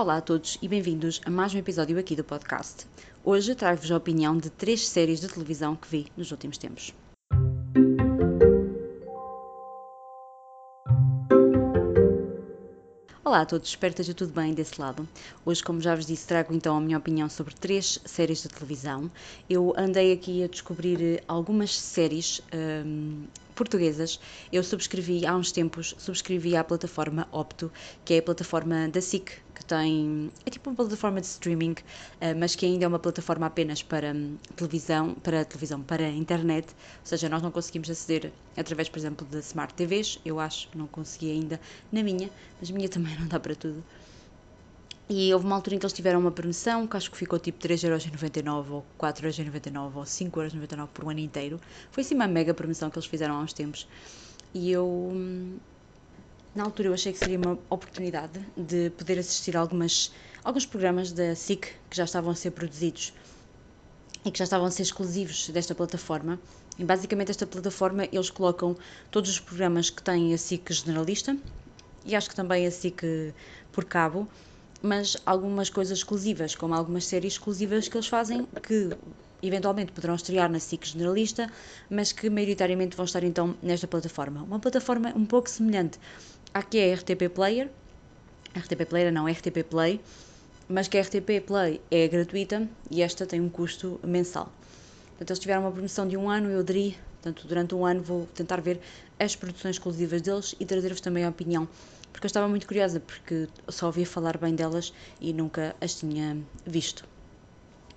Olá a todos e bem-vindos a mais um episódio aqui do podcast. Hoje trago-vos a opinião de três séries de televisão que vi nos últimos tempos. Olá a todos, espero que esteja tudo bem desse lado. Hoje, como já vos disse, trago então a minha opinião sobre três séries de televisão. Eu andei aqui a descobrir algumas séries hum, portuguesas. Eu subscrevi há uns tempos, subscrevi à plataforma Opto, que é a plataforma da SIC, que tem. é tipo uma plataforma de streaming, eh, mas que ainda é uma plataforma apenas para hum, televisão, para televisão, para internet, ou seja, nós não conseguimos aceder através, por exemplo, de Smart TVs, eu acho, não consegui ainda na minha, mas minha também não dá para tudo. E houve uma altura em que eles tiveram uma promoção, que acho que ficou tipo 3,99€ ou 4,99€ ou 5,99€ por um ano inteiro. Foi assim uma mega promoção que eles fizeram há uns tempos. E eu, hum, na altura, eu achei que seria uma oportunidade de poder assistir algumas, alguns programas da SIC que já estavam a ser produzidos e que já estavam a ser exclusivos desta plataforma. E basicamente esta plataforma eles colocam todos os programas que têm a SIC generalista e acho que também a SIC por cabo mas algumas coisas exclusivas, como algumas séries exclusivas que eles fazem, que eventualmente poderão estrear na SIC generalista, mas que maioritariamente vão estar então nesta plataforma. Uma plataforma um pouco semelhante à que é a RTP Player, RTP Player não, RTP Play, mas que a RTP Play é gratuita e esta tem um custo mensal. Portanto, eles tiveram uma promoção de um ano, eu aderi, portanto, durante um ano vou tentar ver as produções exclusivas deles e trazer-vos também a opinião porque eu estava muito curiosa, porque só ouvia falar bem delas e nunca as tinha visto.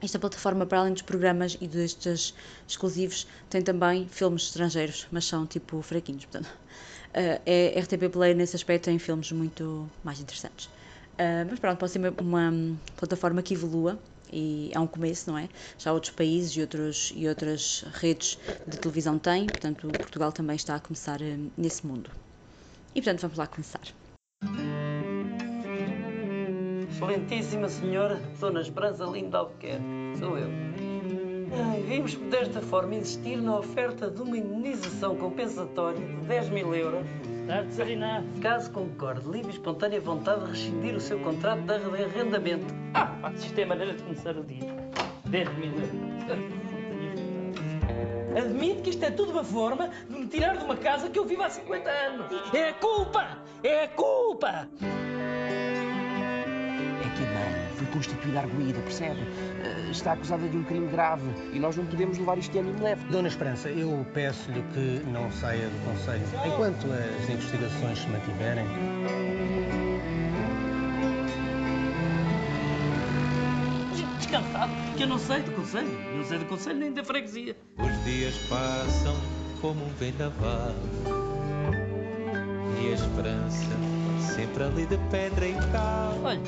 Esta plataforma, para além dos programas e destes exclusivos, tem também filmes estrangeiros, mas são tipo fraquinhos. Portanto, uh, é RTP Play nesse aspecto tem filmes muito mais interessantes. Uh, mas pronto, pode ser uma, uma plataforma que evolua e é um começo, não é? Já outros países e, outros, e outras redes de televisão têm, portanto, Portugal também está a começar uh, nesse mundo. E portanto, vamos lá começar. Excelentíssima Senhora Dona Esperança Linda Albuquerque, sou eu. Vimos desta forma insistir na oferta de uma indenização compensatória de 10 mil euros. Caso concorde, livre e espontânea vontade de rescindir o seu contrato de arrendamento. Ah, isto é a maneira de começar o dia. 10 mil euros. Admito que isto é tudo uma forma de me tirar de uma casa que eu vivo há 50 anos. É a culpa! É a culpa! Constituída arguída, percebe? Uh, está acusada de um crime grave e nós não podemos levar isto ano em leve. Dona Esperança, eu peço-lhe que não saia do Conselho enquanto as investigações se mantiverem. descansado, que eu não sei do conselho. Não sei do conselho nem da freguesia. Os dias passam como um vendaval e a esperança sempre ali de pedra e cal. Olha,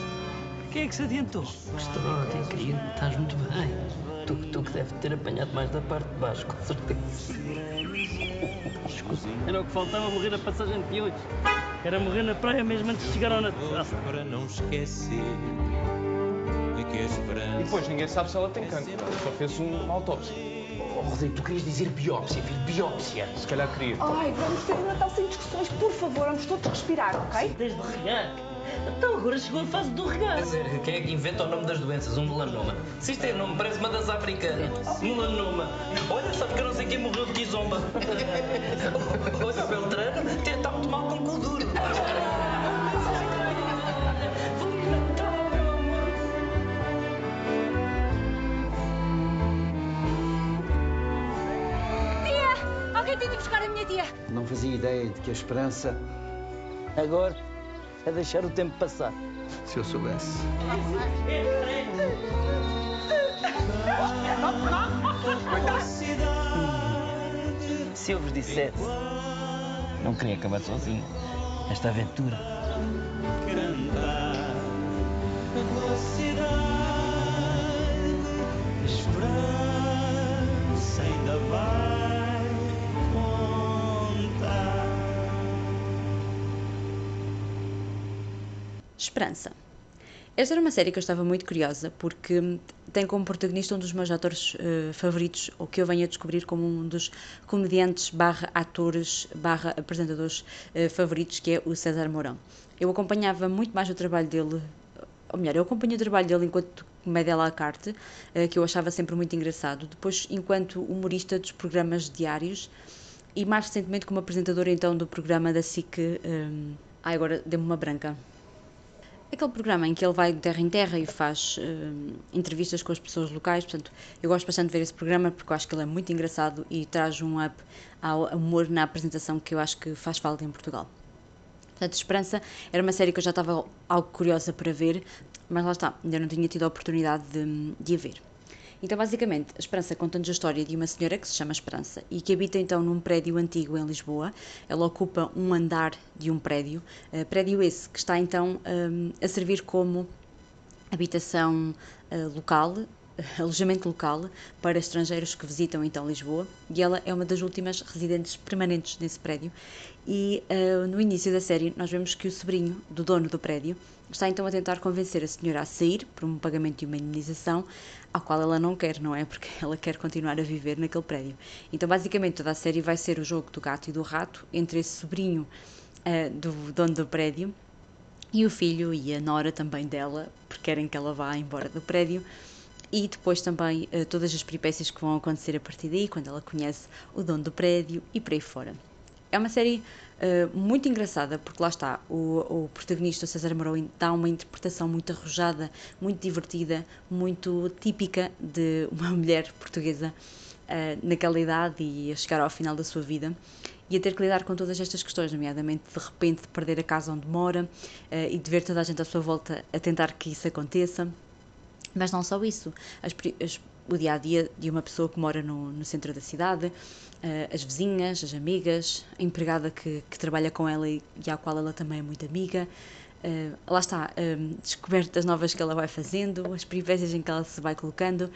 quem é que se adiantou? Gostou, tem querido, estás muito bem. Tu, tu que deve ter apanhado mais da parte de baixo, com certeza. Era o que faltava morrer na passagem de hoje. Era morrer na praia mesmo antes de chegar ao Natal. Para não esquecer que a esperança. E depois ninguém sabe se ela tem cancro. Só fez uma autópsia. Oh, Rodrigo, tu querias dizer biópsia, filho, biópsia. Se calhar queria. Ai, vamos ter um Natal sem discussões, por favor, vamos todos respirar, ok? Desde regar. Então agora chegou a fase do regar. Quem é que inventa o nome das doenças? Um melanoma. Se isto é nome, parece uma das africanas. Melanoma. Olha, sabe que eu não sei quem morreu de kizomba. Olha, o Beltrano está muito mal com o cu duro. Alguém tem de buscar a minha tia. Não fazia ideia de que a esperança. Agora é deixar o tempo passar. Se eu soubesse. Se eu vos dissesse, não queria acabar sozinho esta aventura. Esperança. Esta era uma série que eu estava muito curiosa porque tem como protagonista um dos meus atores uh, favoritos, ou que eu venho a descobrir como um dos comediantes barra atores barra apresentadores uh, favoritos, que é o César Mourão. Eu acompanhava muito mais o trabalho dele ou melhor, eu acompanhei o trabalho dele enquanto comédia à la carte, uh, que eu achava sempre muito engraçado, depois enquanto humorista dos programas diários e mais recentemente como apresentadora então do programa da SIC. Um, ai, agora deu-me uma branca. Aquele programa em que ele vai de terra em terra e faz uh, entrevistas com as pessoas locais, portanto, eu gosto bastante de ver esse programa porque eu acho que ele é muito engraçado e traz um up ao humor na apresentação que eu acho que faz falta em Portugal. Portanto, Esperança era uma série que eu já estava algo curiosa para ver, mas lá está, ainda não tinha tido a oportunidade de, de a ver. Então, basicamente, a Esperança conta-nos a história de uma senhora que se chama Esperança e que habita então num prédio antigo em Lisboa. Ela ocupa um andar de um prédio, uh, prédio esse que está então um, a servir como habitação uh, local, alojamento local para estrangeiros que visitam então Lisboa e ela é uma das últimas residentes permanentes nesse prédio e uh, no início da série nós vemos que o sobrinho do dono do prédio está então a tentar convencer a senhora a sair por um pagamento de uma indenização ao qual ela não quer, não é? Porque ela quer continuar a viver naquele prédio. Então basicamente toda a série vai ser o jogo do gato e do rato entre esse sobrinho uh, do dono do prédio e o filho e a nora também dela, porque querem que ela vá embora do prédio e depois também uh, todas as peripécias que vão acontecer a partir daí, quando ela conhece o dono do prédio e por aí fora. É uma série uh, muito engraçada, porque lá está, o, o protagonista, o César Mourão, dá uma interpretação muito arrojada, muito divertida, muito típica de uma mulher portuguesa uh, naquela idade e a chegar ao final da sua vida e a ter que lidar com todas estas questões, nomeadamente de repente de perder a casa onde mora uh, e de ver toda a gente à sua volta a tentar que isso aconteça. Mas não só isso, as, as, o dia a dia de uma pessoa que mora no, no centro da cidade, uh, as vizinhas, as amigas, a empregada que, que trabalha com ela e, e, à qual ela também é muito amiga. Uh, lá está, um, descobertas novas que ela vai fazendo, as peripécias em que ela se vai colocando.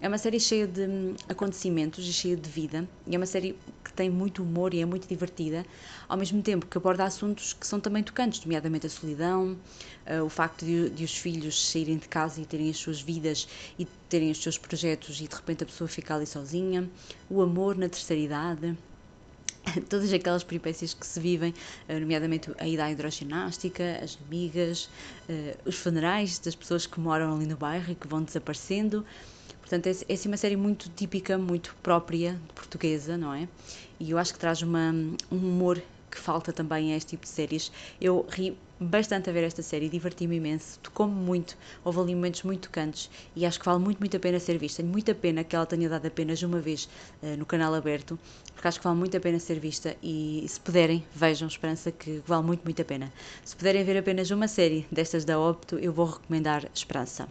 É uma série cheia de hum, acontecimentos e cheia de vida, e é uma série tem muito humor e é muito divertida, ao mesmo tempo que aborda assuntos que são também tocantes, nomeadamente a solidão, uh, o facto de, de, os filhos saírem de casa e terem as suas vidas e terem os seus projetos e de repente a pessoa fica ali sozinha, o amor na terceira idade, todas aquelas peripécias que se vivem, uh, nomeadamente a ida à hidroginástica, as amigas, uh, os funerais das pessoas que moram ali no bairro e que vão desaparecendo. Portanto, é, é assim uma série muito típica, muito própria, portuguesa, não é? E eu acho que traz uma, um humor que falta também a este tipo de séries. Eu ri bastante a ver esta série, diverti-me imenso, tocou-me muito, houve ali momentos muito tocantes e acho que vale muito, muito a pena ser vista. Tenho muita pena que ela tenha dado apenas uma vez uh, no canal aberto, porque acho que vale muito a pena ser vista e se puderem, vejam Esperança, que vale muito, muito a pena. Se puderem ver apenas uma série destas da Opto, eu vou recomendar Esperança.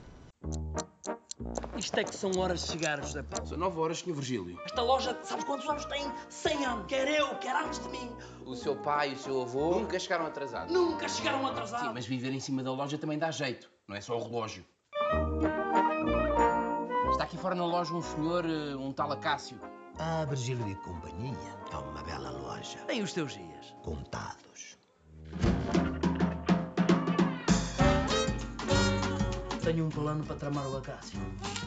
Isto é que são horas de chegar, José Paulo. São nove horas, Sr. Virgílio. Esta loja, sabes quantos anos tem? 100 anos. Quer eu, quer antes de mim. O seu pai e o seu avô nunca chegaram atrasados. Nunca chegaram atrasados. Sim, mas viver em cima da loja também dá jeito. Não é só o relógio. Está aqui fora na loja um senhor, eh, um tal Acácio. Ah, Virgílio e companhia. É uma bela loja. Tem os teus dias. Contados. Tenho um plano para tramar o Acácio.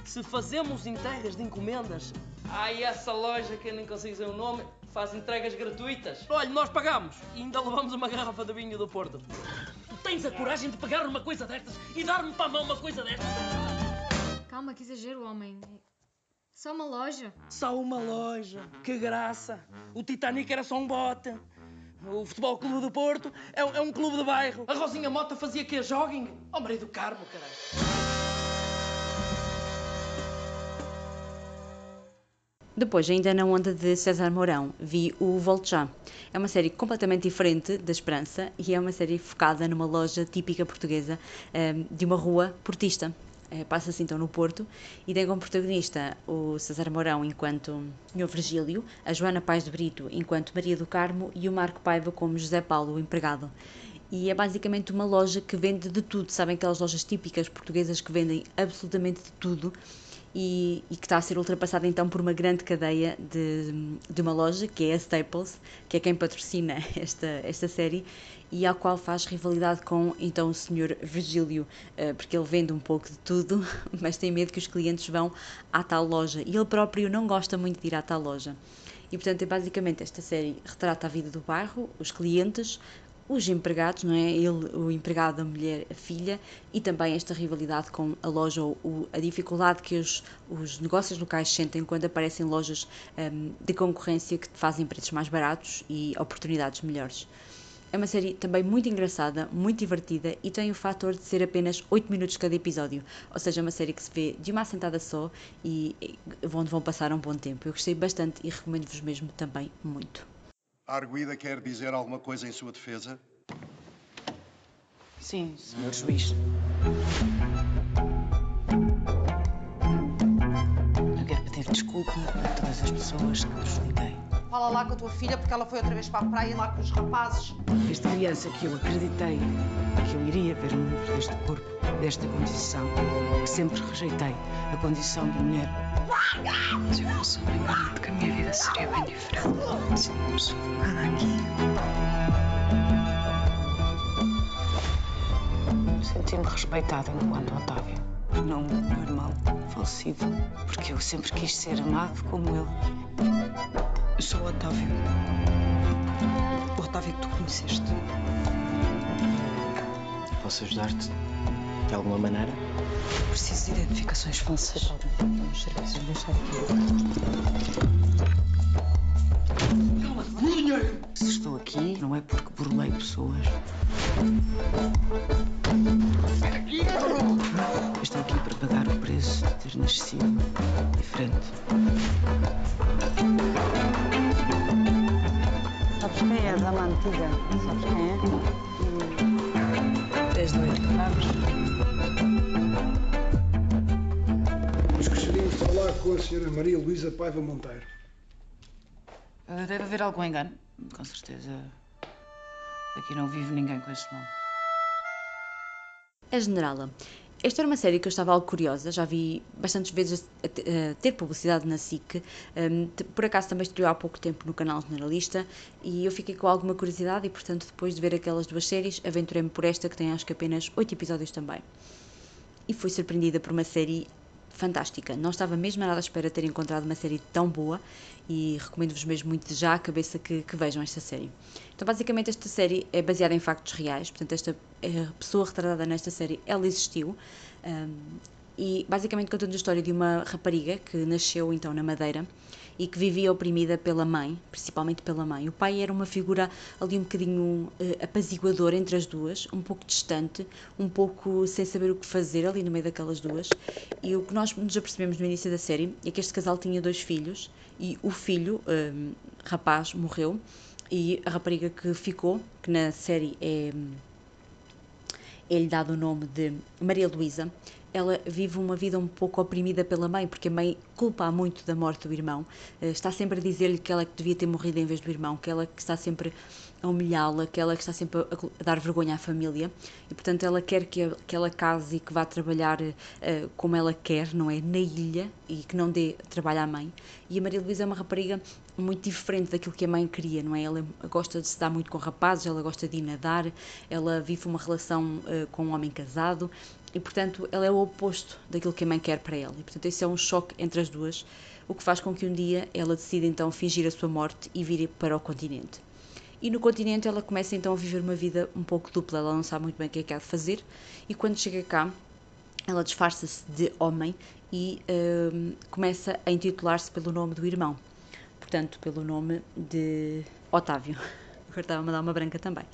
Se fazemos entregas de encomendas, há essa loja que eu nem consigo dizer o nome, faz entregas gratuitas. Olha, nós pagamos e ainda levamos uma garrafa de vinho do Porto. Tu tens a coragem de pegar uma coisa destas e dar-me para a mão uma coisa destas? Calma, que exagero, homem. Só uma loja. Só uma loja. Que graça. O Titanic era só um bote. O Futebol Clube do Porto é um, é um clube de bairro. A Rosinha Mota fazia que jogging? Oh, Maria do Carmo, caralho. Depois, ainda na onda de César Mourão, vi o Volte Já. É uma série completamente diferente da Esperança e é uma série focada numa loja típica portuguesa ehm, de uma rua portista. Eh, passa-se então no Porto e tem como protagonista o César Mourão enquanto Sr. Virgílio, a Joana Paz de Brito enquanto Maria do Carmo e o Marco Paiva como José Paulo, o empregado. E é basicamente uma loja que vende de tudo, sabem aquelas lojas típicas portuguesas que vendem absolutamente de tudo e, e, que está a ser ultrapassada então por uma grande cadeia de, de uma loja, que é a Staples, que é quem patrocina esta, esta série e ao qual faz rivalidade com então o Sr. Virgílio, eh, porque ele vende um pouco de tudo, mas tem medo que os clientes vão à tal loja e ele próprio não gosta muito de ir à tal loja. E portanto, é basicamente esta série retrata a vida do bairro, os clientes, os empregados, não é? Ele, o empregado, a mulher, a filha, e também esta rivalidade com a loja ou a dificuldade que os, os negócios locais sentem quando aparecem lojas um, de concorrência que fazem preços mais baratos e oportunidades melhores. É uma série também muito engraçada, muito divertida e tem o fator de ser apenas 8 minutos cada episódio. Ou seja, é uma série que se vê de uma assentada só e onde vão passar um bom tempo. Eu gostei bastante e recomendo-vos mesmo também muito. A arguida quer dizer alguma coisa em sua defesa? Sim, senhor juiz. Eu quero pedir desculpa a todas as pessoas que prejudiquei. Fala lá com a tua filha porque ela foi outra vez para a praia lá com os rapazes. Esta criança que eu acreditei que eu iria ver no mundo deste corpo, desta condição, que sempre rejeitei, a condição de mulher. Se eu fosse obrigada, que a minha vida seria bem diferente. Decidi-me sufocada aqui. Senti-me respeitada enquanto Otávio, não irmão falecido, porque eu sempre quis ser amado como ele. Eu sou o Otávio. O Otávio que tu conheceste. Posso ajudar-te de alguma maneira? Preciso de identificações falsas. Os serviços deixar aqui. Se estou aqui, não é porque burlei pessoas. Nascido diferente. Sabes quem é a dama antiga? Sabes quem é? Tens doido, vamos. Nós gostaríamos de falar com a senhora Maria Luísa Paiva Monteiro. Ah, Deve haver algum engano, com certeza. Aqui não vive ninguém com esse nome. A Generala. Esta era uma série que eu estava algo curiosa, já vi bastantes vezes a te- a ter publicidade na SIC, um, por acaso também estreou há pouco tempo no canal Generalista e eu fiquei com alguma curiosidade e, portanto, depois de ver aquelas duas séries, aventurei-me por esta que tem acho que apenas 8 episódios também. E fui surpreendida por uma série fantástica. Não estava mesmo nada à espera de ter encontrado uma série tão boa e recomendo-vos mesmo muito já a cabeça que, que vejam esta série. Então, basicamente, esta série é baseada em factos reais, portanto, esta eh, pessoa retardada nesta série, ela existiu. um, e basicamente conta a história de uma rapariga que nasceu então na Madeira e que vivia oprimida pela mãe, principalmente pela mãe. O pai era uma figura ali um bocadinho eh, apaziguadora entre as duas, um pouco distante, um pouco sem saber o que fazer ali no meio daquelas duas. E o que nós nos apercebemos no início da série é que este casal tinha dois filhos e o filho, um, rapaz, morreu e a rapariga que ficou, que na série é é-lhe dado o nome de Maria Luísa, ela vive uma vida um pouco oprimida pela mãe, porque a mãe culpa muito da morte do irmão. Eh, Está sempre a dizer-lhe que ela que devia ter morrido em vez do irmão, que ela que está sempre a humilhá-la, que ela que está sempre a, dar vergonha à família. E, portanto, ela quer que, que ela case e que vá trabalhar eh, como ela quer, não é? Na ilha, e que não dê trabalho à mãe. E a Maria Luísa é uma rapariga muito diferente daquilo que a mãe queria, não é? Ela gosta de se dar muito com rapazes, ela gosta de ir nadar, ela vive uma relação eh, com um homem casado e, portanto, ela é o oposto daquilo que a mãe quer para ela. E, portanto, esse é um choque entre as duas, o que faz com que um dia ela decida então fingir a sua morte e vir para o continente. E no continente ela começa então a viver uma vida um pouco dupla, ela não sabe muito bem o que é que há de fazer e quando chega cá ela disfarça-se de homem e hum, começa a intitular-se pelo nome do irmão, portanto, pelo nome de Otávio. Agora estava a dar uma branca também.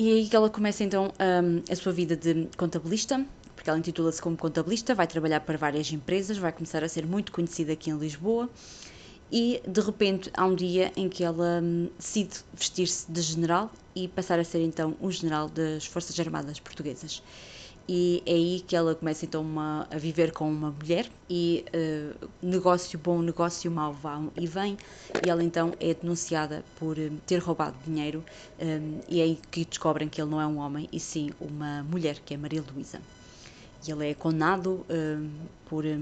E é aí que ela começa então hum, a sua vida de contabilista, porque ela intitula-se como contabilista, vai trabalhar para várias empresas, vai começar a ser muito conhecida aqui em Lisboa. E de repente há um dia em que ela hum, decide vestir-se de general e passar a ser então um general das Forças Armadas Portuguesas. E é aí que ela começa então uma- a viver com uma mulher e eh, negócio bom, negócio mau vá e vem e ela então é denunciada por eh, ter roubado dinheiro eh, e é aí que descobrem que ele não é um homem e sim uma mulher que é Maria Luísa. E ele é condenado eh, por, eh,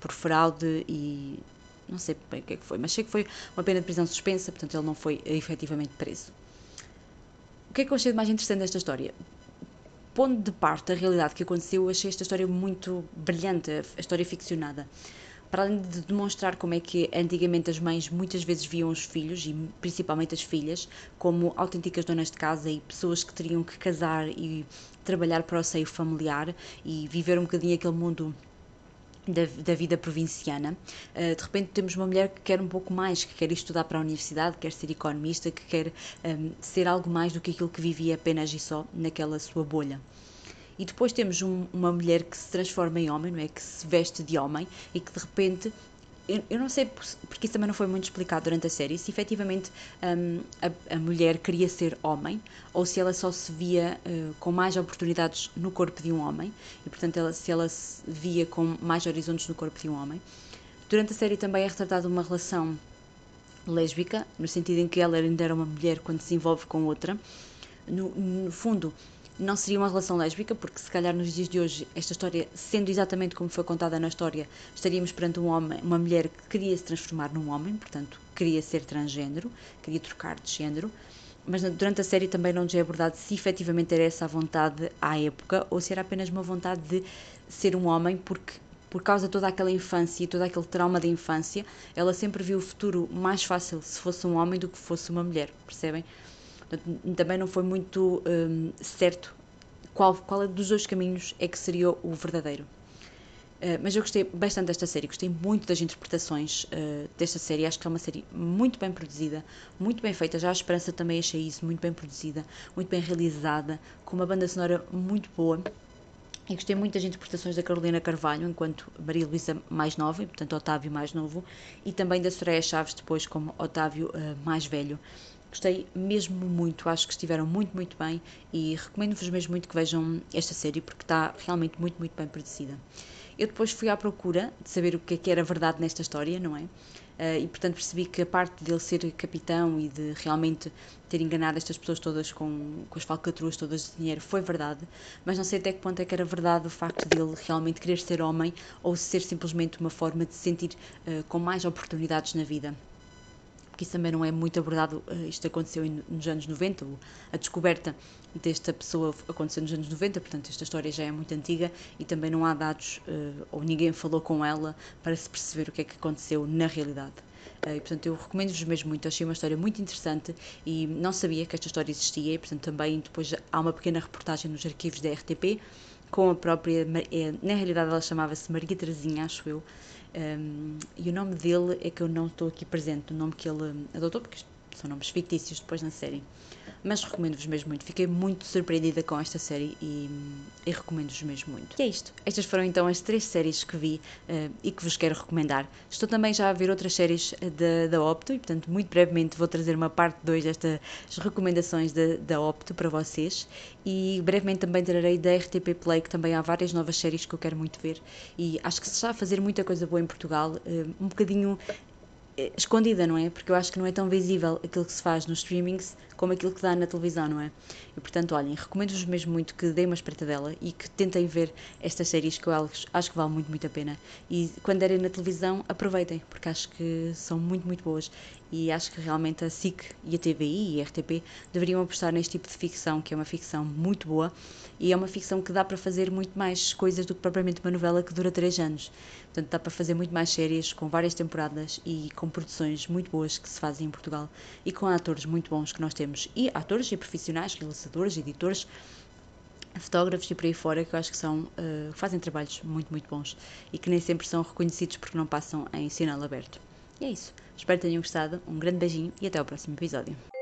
por fraude e não sei bem o que é que foi, mas sei que foi uma pena de prisão suspensa, portanto ele não foi efetivamente preso. O que é que eu achei de mais interessante desta história? Pondo de parte a realidade que aconteceu, eu achei esta história muito brilhante, a história ficcionada. para além de demonstrar como é que antigamente as mães muitas vezes viam os filhos, e principalmente as filhas, como autênticas donas de casa e pessoas que teriam que casar e trabalhar para o seio familiar e viver um bocadinho aquele mundo da, da, vida provinciana. Uh, de repente temos uma mulher que quer um pouco mais, que quer estudar para a universidade, quer ser economista, que quer um, ser algo mais do que aquilo que vivia apenas e só naquela sua bolha. E depois temos um, uma mulher que se transforma em homem, não é? Que se veste de homem e que de repente eu, eu, não sei, porque isso também não foi muito explicado durante a série, se efetivamente um, a, a, mulher queria ser homem ou se ela só se via uh, com mais oportunidades no corpo de um homem e, portanto, ela, se ela se via com mais horizontes no corpo de um homem. Durante a série também é retratada uma relação lésbica, no sentido em que ela ainda era uma mulher quando se envolve com outra. No, no fundo, não seria uma relação lésbica, porque se calhar nos dias de hoje, esta história, sendo exatamente como foi contada na história, estaríamos perante um homem, uma mulher que queria se transformar num homem, portanto, queria ser transgênero, queria trocar de género. Mas durante a série também não nos é abordado se efetivamente era essa a vontade à época ou se era apenas uma vontade de ser um homem, porque por causa de toda aquela infância e todo aquele trauma da infância, ela sempre viu o futuro mais fácil se fosse um homem do que fosse uma mulher, percebem? Também não foi muito um, certo qual, qual dos dois caminhos é que seria o verdadeiro. Uh, mas eu gostei bastante desta série, gostei muito das interpretações uh, desta série. Acho que é uma série muito bem produzida, muito bem feita. Já a Esperança também achei isso, muito bem produzida, muito bem realizada, com uma banda sonora muito boa. E gostei muito das interpretações da Carolina Carvalho, enquanto Maria Luísa mais nova, e portanto Otávio mais novo, e também da Soraya Chaves, depois como Otávio uh, mais velho. Gostei mesmo muito, acho que estiveram muito, muito bem e recomendo-vos mesmo muito que vejam esta série porque está realmente muito, muito bem produzida. Eu depois fui à procura de saber o que é que era verdade nesta história, não é? Uh, e portanto percebi que a parte dele ser capitão e de realmente ter enganado estas pessoas todas com, com as falcatruas todas de dinheiro foi verdade, mas não sei até que ponto é que era verdade o facto dele realmente querer ser homem ou ser simplesmente uma forma de se sentir uh, com mais oportunidades na vida porque isso também não é muito abordado. Eh, isto aconteceu nos anos 90, a descoberta desta pessoa aconteceu nos anos 90, portanto, esta história já é muito antiga e também não há dados, eh, ou ninguém falou com ela para se perceber o que é que aconteceu na realidade. Eh, e, portanto, eu recomendo-vos mesmo muito. Achei uma história muito interessante e não sabia que esta história existia. E, portanto, também depois há uma pequena reportagem nos arquivos da RTP com a própria. Na realidade, ela chamava-se Maria Terezinha, acho eu. Um, e o nome dele é que eu não estou aqui presente, o nome que ele adotou, porque são nomes fictícios depois na série mas recomendo-vos mesmo muito. Fiquei muito surpreendida com esta série e, e recomendo-vos mesmo muito. E é isto. Estas foram então as três séries que vi uh, e que vos quero recomendar. Estou também já a ver outras séries da, da Opto e, portanto, muito brevemente vou trazer uma parte 2 destas recomendações da, da Opto para vocês e brevemente também trarei da RTP Play, que também há várias novas séries que eu quero muito ver e acho que se está a fazer muita coisa boa em Portugal, uh, um bocadinho eh, escondida, não é? Porque eu acho que não é tão visível aquilo que se faz nos streamings como aquilo que dá na televisão, não é? E portanto, olhem, recomendo-vos mesmo muito que deem uma espreitadela e que tentem ver estas séries que eu acho que vale muito, muito a pena. E quando derem na televisão, aproveitem, porque acho que são muito, muito boas. E acho que realmente a SIC e a TVI e a RTP deveriam apostar neste tipo de ficção, que é uma ficção muito boa e é uma ficção que dá para fazer muito mais coisas do que propriamente uma novela que dura 3 anos. Portanto, dá para fazer muito mais séries com várias temporadas e com produções muito boas que se fazem em Portugal e com atores muito bons que nós temos e atores e profissionais, realizadores, editores, fotógrafos e por aí fora que eu acho que são uh, fazem trabalhos muito muito bons e que nem sempre são reconhecidos porque não passam em sinal aberto. E é isso. Espero que tenham gostado. Um grande beijinho e até ao próximo episódio.